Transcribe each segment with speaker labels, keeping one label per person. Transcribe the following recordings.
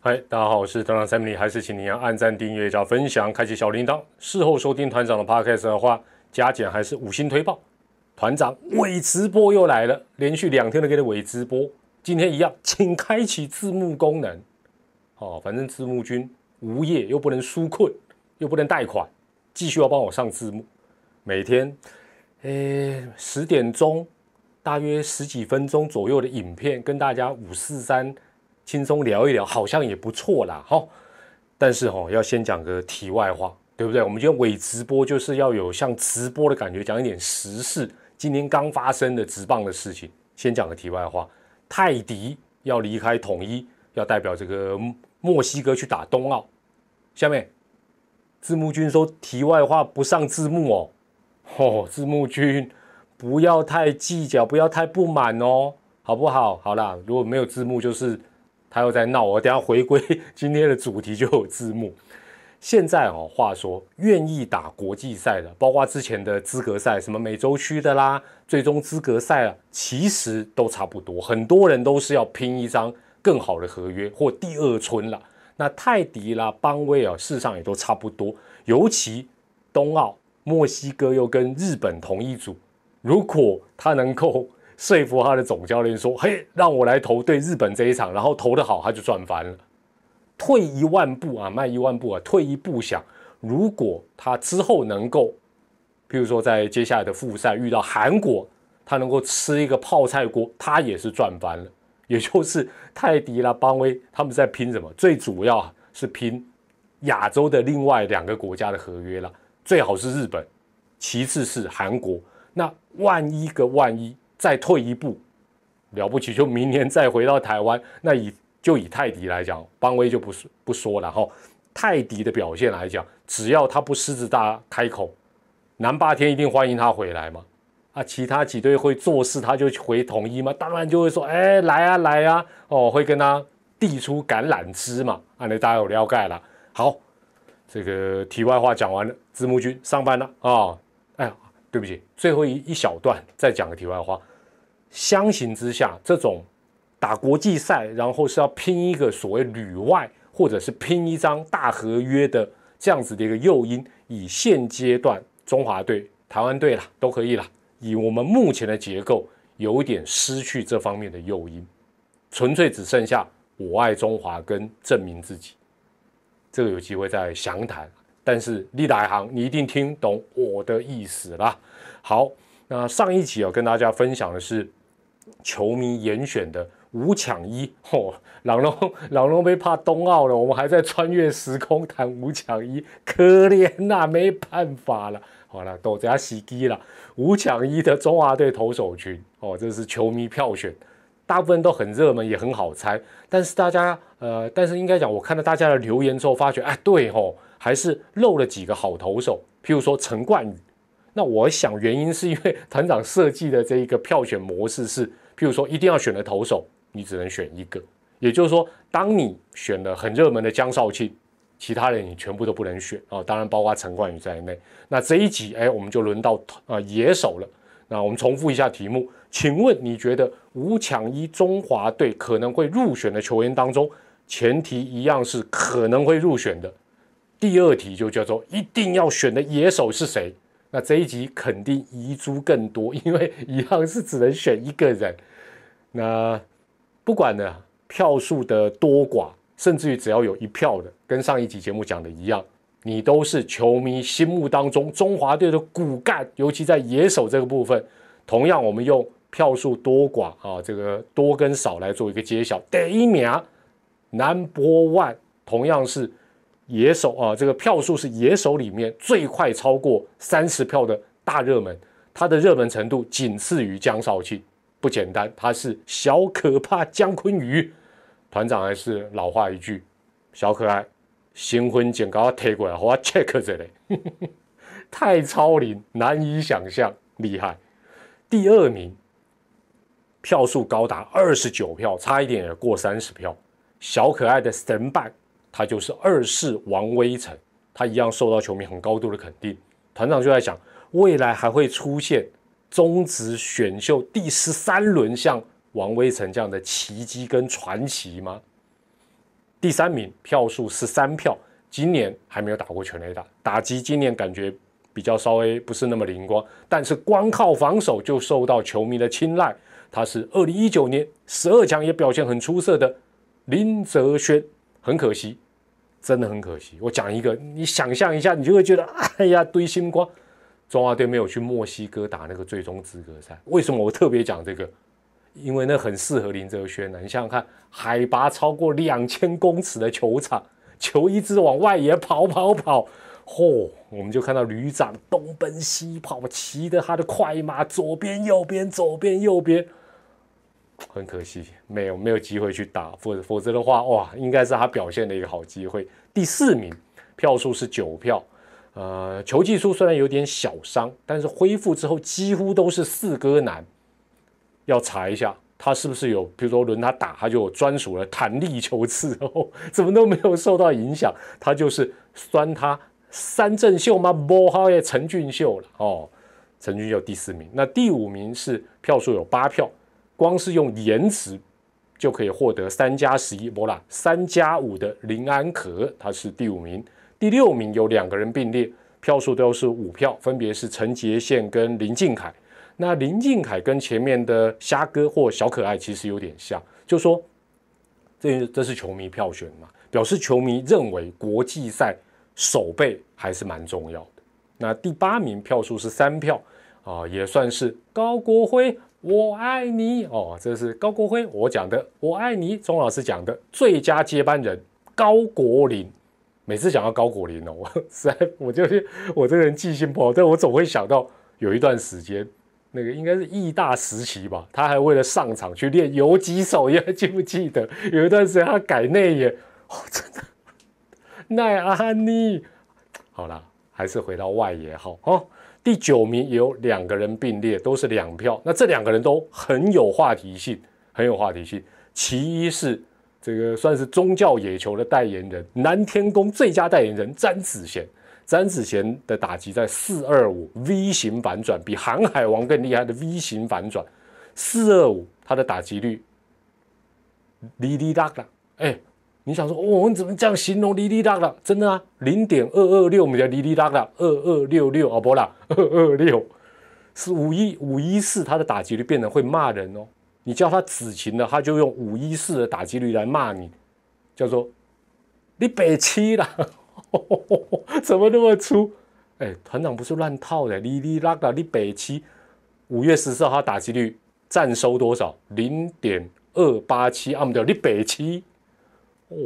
Speaker 1: 嗨，大家好，我是团长三米，还是请您按赞、订阅、加分享、开启小铃铛。事后收听团长的 podcast 的话，加减还是五星推报。团长伪直播又来了，连续两天都给你伪直播，今天一样，请开启字幕功能。哦，反正字幕君无业又不能纾困，又不能贷款，继续要帮我上字幕。每天，诶，十点钟，大约十几分钟左右的影片，跟大家五四三。轻松聊一聊，好像也不错啦，哈。但是哈，要先讲个题外话，对不对？我们今天伪直播就是要有像直播的感觉，讲一点时事，今天刚发生的直棒的事情。先讲个题外话，泰迪要离开统一，要代表这个墨西哥去打冬奥。下面字幕君说题外话不上字幕哦，哦，字幕君不要太计较，不要太不满哦，好不好？好啦，如果没有字幕就是。他又在闹，我等下回归 今天的主题就有字幕。现在哦，话说愿意打国际赛的，包括之前的资格赛，什么美洲区的啦，最终资格赛啊，其实都差不多。很多人都是要拼一张更好的合约或第二春了。那泰迪啦、邦威啊，事实上也都差不多。尤其冬奥，墨西哥又跟日本同一组，如果他能够。说服他的总教练说：“嘿，让我来投对日本这一场，然后投得好，他就赚翻了。退一万步啊，迈一万步啊，退一步想，如果他之后能够，譬如说在接下来的复赛遇到韩国，他能够吃一个泡菜锅，他也是赚翻了。也就是泰迪啦、邦威他们在拼什么？最主要是拼亚洲的另外两个国家的合约了，最好是日本，其次是韩国。那万一个万一。”再退一步，了不起，就明年再回到台湾。那以就以泰迪来讲，邦威就不说不说了哈。泰迪的表现来讲，只要他不狮子大开口，南霸天一定欢迎他回来嘛。啊，其他几队会做事，他就回统一吗？当然就会说，哎，来啊来啊，哦，会跟他递出橄榄枝嘛。啊，那大家有了解了。好，这个题外话讲完了，字幕君上班了啊。对不起，最后一一小段再讲个题外话。相形之下，这种打国际赛，然后是要拼一个所谓旅外，或者是拼一张大合约的这样子的一个诱因，以现阶段中华队、台湾队啦都可以啦，以我们目前的结构，有点失去这方面的诱因，纯粹只剩下我爱中华跟证明自己，这个有机会再详谈。但是立大行，你一定听懂我的意思啦。好，那上一集啊，跟大家分享的是。球迷严选的五抢一，嚯！朗龙朗龙被怕冬奥了，我们还在穿越时空谈五抢一，可怜呐，没办法了。好了，都在洗机了。五抢一的中华队投手群，哦，这是球迷票选，大部分都很热门，也很好猜。但是大家，呃，但是应该讲，我看到大家的留言之后，发觉，哎，对吼，还是漏了几个好投手，譬如说陈冠宇。那我想原因是因为团长设计的这一个票选模式是，譬如说一定要选的投手，你只能选一个。也就是说，当你选了很热门的江少庆，其他人你全部都不能选哦，当然包括陈冠宇在内。那这一集哎，我们就轮到啊野手了。那我们重复一下题目，请问你觉得五抢一中华队可能会入选的球员当中，前提一样是可能会入选的。第二题就叫做一定要选的野手是谁？那这一集肯定遗珠更多，因为一样是只能选一个人。那不管呢票数的多寡，甚至于只要有一票的，跟上一集节目讲的一样，你都是球迷心目当中中华队的骨干，尤其在野手这个部分。同样，我们用票数多寡啊，这个多跟少来做一个揭晓。第一名，Number One，同样是。野手啊，这个票数是野手里面最快超过三十票的大热门，他的热门程度仅次于江少庆，不简单，他是小可怕姜昆宇团长，还是老话一句，小可爱，新婚剪刀贴过来，我 check 这里，太超龄，难以想象，厉害。第二名，票数高达二十九票，差一点也过三十票，小可爱的 stand by。他就是二世王威成，他一样受到球迷很高度的肯定。团长就在想，未来还会出现中职选秀第十三轮像王威成这样的奇迹跟传奇吗？第三名票数十三票，今年还没有打过全垒打，打击今年感觉比较稍微不是那么灵光，但是光靠防守就受到球迷的青睐。他是二零一九年十二强也表现很出色的林泽轩，很可惜，真的很可惜。我讲一个，你想象一下，你就会觉得，哎呀，堆星光，中华队没有去墨西哥打那个最终资格赛，为什么我特别讲这个？因为那很适合林哲轩呢。你想想看，海拔超过两千公尺的球场，球一直往外野跑跑跑，嚯！我们就看到旅长东奔西跑，骑着他的快马，左边右边，左边右边。很可惜，没有没有机会去打，否否则的话，哇，应该是他表现的一个好机会。第四名，票数是九票，呃，球技术虽然有点小伤，但是恢复之后几乎都是四哥男。要查一下他是不是有，比如说轮他打，他就有专属的弹力球刺哦，怎么都没有受到影响。他就是酸他三振秀吗？不好耶，陈俊秀了哦，陈俊秀第四名。那第五名是票数有八票。光是用颜值就可以获得三加十一，不啦，三加五的林安可，他是第五名。第六名有两个人并列，票数都是五票，分别是陈杰宪跟林敬凯。那林敬凯跟前面的虾哥或小可爱其实有点像，就说这这是球迷票选嘛，表示球迷认为国际赛守备还是蛮重要的。那第八名票数是三票啊，也算是高国辉。我爱你哦，这是高国辉我讲的。我爱你，钟老师讲的最佳接班人高国林。每次讲到高国林哦，我 实在我就是我这个人记性不好，但我总会想到有一段时间，那个应该是义大时期吧，他还为了上场去练游击手，你还记不记得？有一段时间他改内野，哦，真的奈阿尼。好了，还是回到外野好哦。第九名有两个人并列，都是两票。那这两个人都很有话题性，很有话题性。其一是这个算是宗教野球的代言人，南天宫最佳代言人詹子贤。詹子贤的打击在四二五 V 型反转，比航海王更厉害的 V 型反转。四二五他的打击率，滴滴答答，哎。你想说，我们怎么这样形容哩哩啦啦？真的啊，零点二二六，我们叫哩哩啦啦，二二六六哦，不啦，二二六是五一五一四，他的打击率变得会骂人哦。你叫他子晴的，他就用五一四的打击率来骂你，叫做你北七啦，怎么那么粗？哎，团长不是乱套的，哩哩啦啦，你北七。五月十四号他打击率占收多少？零点二八七，啊，我们叫你北七。哦，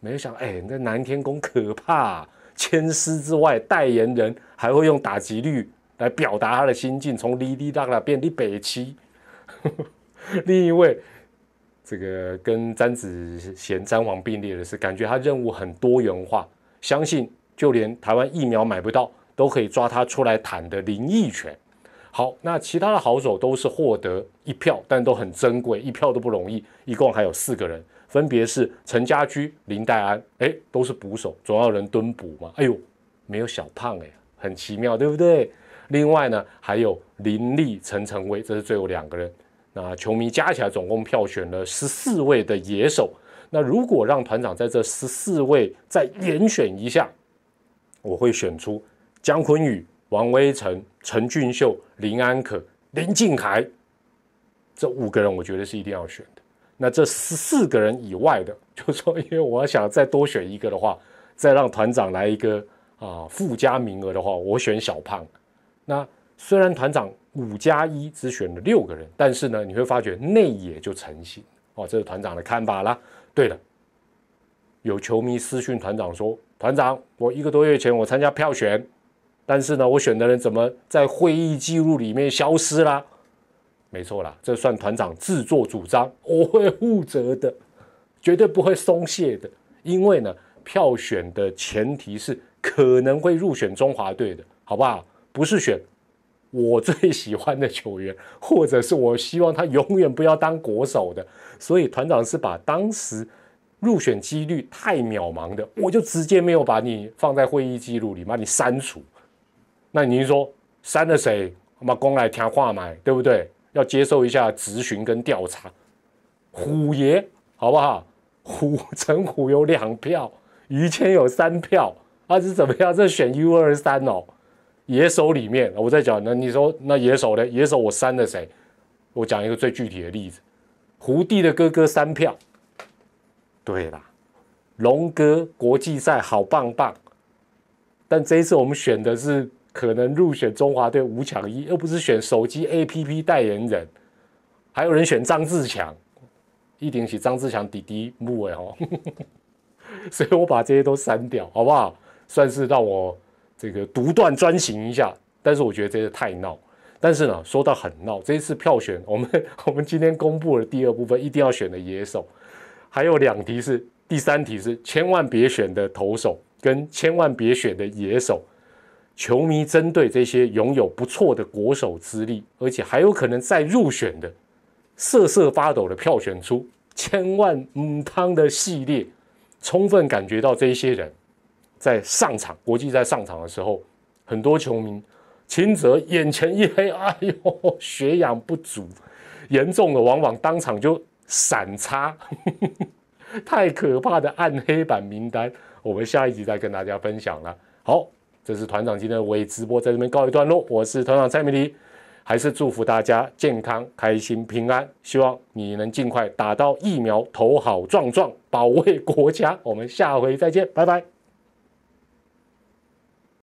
Speaker 1: 没有想，哎，那南天宫可怕，千丝之外，代言人还会用打击率来表达他的心境，从哩哩啦啦变哩北七。另一位，这个跟詹子贤、詹王并列的是，感觉他任务很多元化，相信就连台湾疫苗买不到，都可以抓他出来谈的林义权。好，那其他的好手都是获得一票，但都很珍贵，一票都不容易，一共还有四个人。分别是陈家驹、林黛安，哎，都是捕手，总要人蹲捕嘛。哎呦，没有小胖哎，很奇妙，对不对？另外呢，还有林立、陈成威，这是最后两个人。那球迷加起来总共票选了十四位的野手。那如果让团长在这十四位再严选一下，我会选出姜昆宇、王威成、陈俊秀、林安可、林敬凯这五个人，我觉得是一定要选的。那这十四个人以外的，就说，因为我想再多选一个的话，再让团长来一个啊附加名额的话，我选小胖。那虽然团长五加一只选了六个人，但是呢，你会发觉内野就成型哦，这是团长的看法啦。对了，有球迷私讯团长说，团长，我一个多月前我参加票选，但是呢，我选的人怎么在会议记录里面消失了？没错啦，这算团长自作主张，我会负责的，绝对不会松懈的。因为呢，票选的前提是可能会入选中华队的，好不好？不是选我最喜欢的球员，或者是我希望他永远不要当国手的。所以团长是把当时入选几率太渺茫的，我就直接没有把你放在会议记录里，把你删除。那您说删了谁？我们公来听话嘛，对不对？要接受一下质询跟调查，虎爷好不好？虎陈虎有两票，于谦有三票，啊是怎么样？这选 U 二三哦，野手里面，我在讲，那你说那野手呢？野手我删了谁？我讲一个最具体的例子，胡弟的哥哥三票，对啦，龙哥国际赛好棒棒，但这一次我们选的是可能入选中华队五强一，而不是选手机 APP 代言人，还有人选张志强，一顶起张志强弟弟木哎哦，所以我把这些都删掉，好不好？算是让我这个独断专行一下，但是我觉得这些太闹。但是呢，说到很闹，这一次票选，我们 我们今天公布了第二部分，一定要选的野手，还有两题是，第三题是千万别选的投手，跟千万别选的野手。球迷针对这些拥有不错的国手资历，而且还有可能再入选的，瑟瑟发抖的票选出千万母汤的系列，充分感觉到这些人在上场国际在上场的时候，很多球迷。轻则眼前一黑，哎呦，血氧不足，严重的往往当场就闪擦，太可怕的暗黑版名单，我们下一集再跟大家分享了。好，这是团长今天的微直播，在这边告一段落。我是团长蔡明迪，还是祝福大家健康、开心、平安，希望你能尽快打到疫苗，头好壮壮，保卫国家。我们下回再见，拜拜。